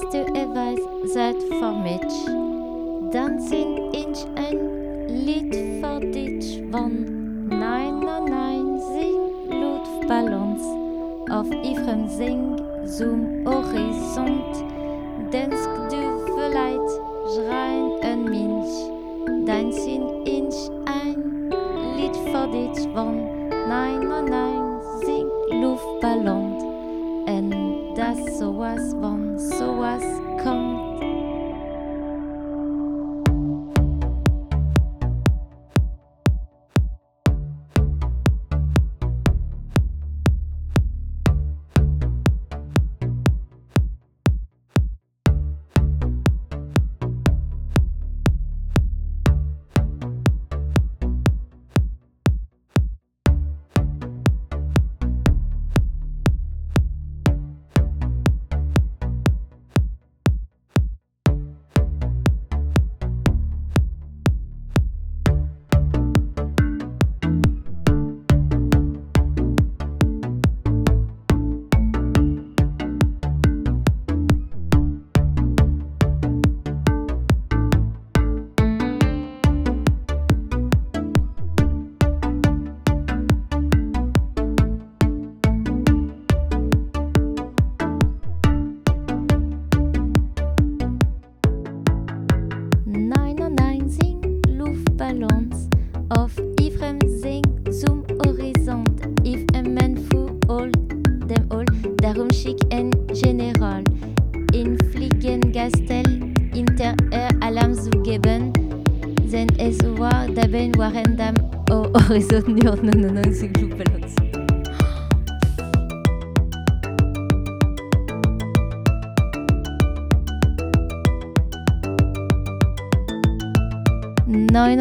du etwas gesagt für mich? Dann sing ich ein Lied für dich, wann nein, nein, nein, sing Luftballons auf ihrem Sing zum Horizont. Denkst du vielleicht schreien ein Mensch, dann sing ich ein Lied für dich, wann nein, nein, nein, sing Luftballons. Und das sowas, wann sowas Auf ihrem Sing zum Horizont. If a man fu all dem all, darum schick ein General in Fliegengastel inter er Alarm zu geben. Denn es war dabei waren am Horizont nur nein, nein, nein, sing Luftballons. Nein,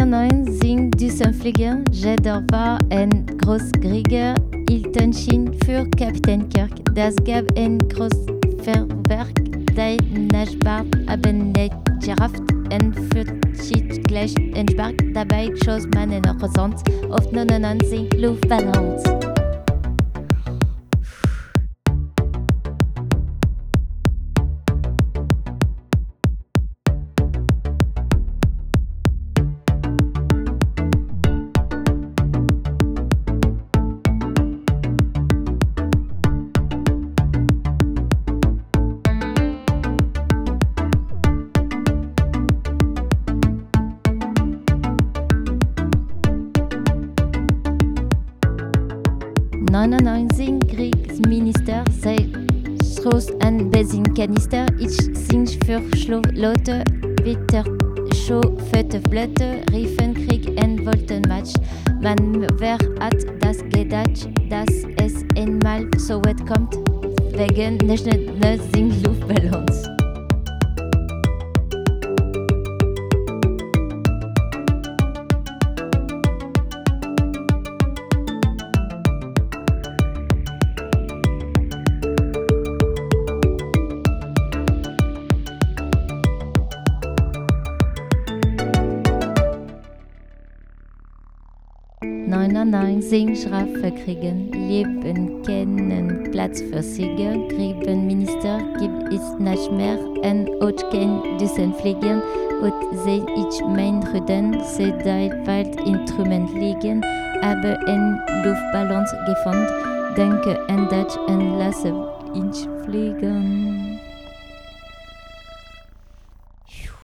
nein, nein, sing Düsenflieger, Jedder war ein Großkrieger, Hiltonschien für Kapitän Kirk. Das gab ein Großverwerk, der Naschbart haben nicht gerafft und für Schicht gleich entsprach. Dabei schoss man in Horizont auf 99 Luftballons. Nein, nein, nein, sing Kriegsminister, sei Schloss an Benzinkanister, ich sing für Schlotte, Witter, Show, Fette, Blöte, Riefen, Krieg und Woltenmatch. Man, wer hat das gedacht, dass es einmal so weit kommt? Wegen nicht, Luftballons. Nein, nein, nein, sing Strafe kriegen, Leben kennen, Platz für Sieger, Minister, gibt es nicht mehr, en auch kein Düsen fliegen, und seh ich mein Rüden, seh der Wald in Trümmern liegen, aber en Luftballons gefunden, denke an das und lasse ihn fliegen.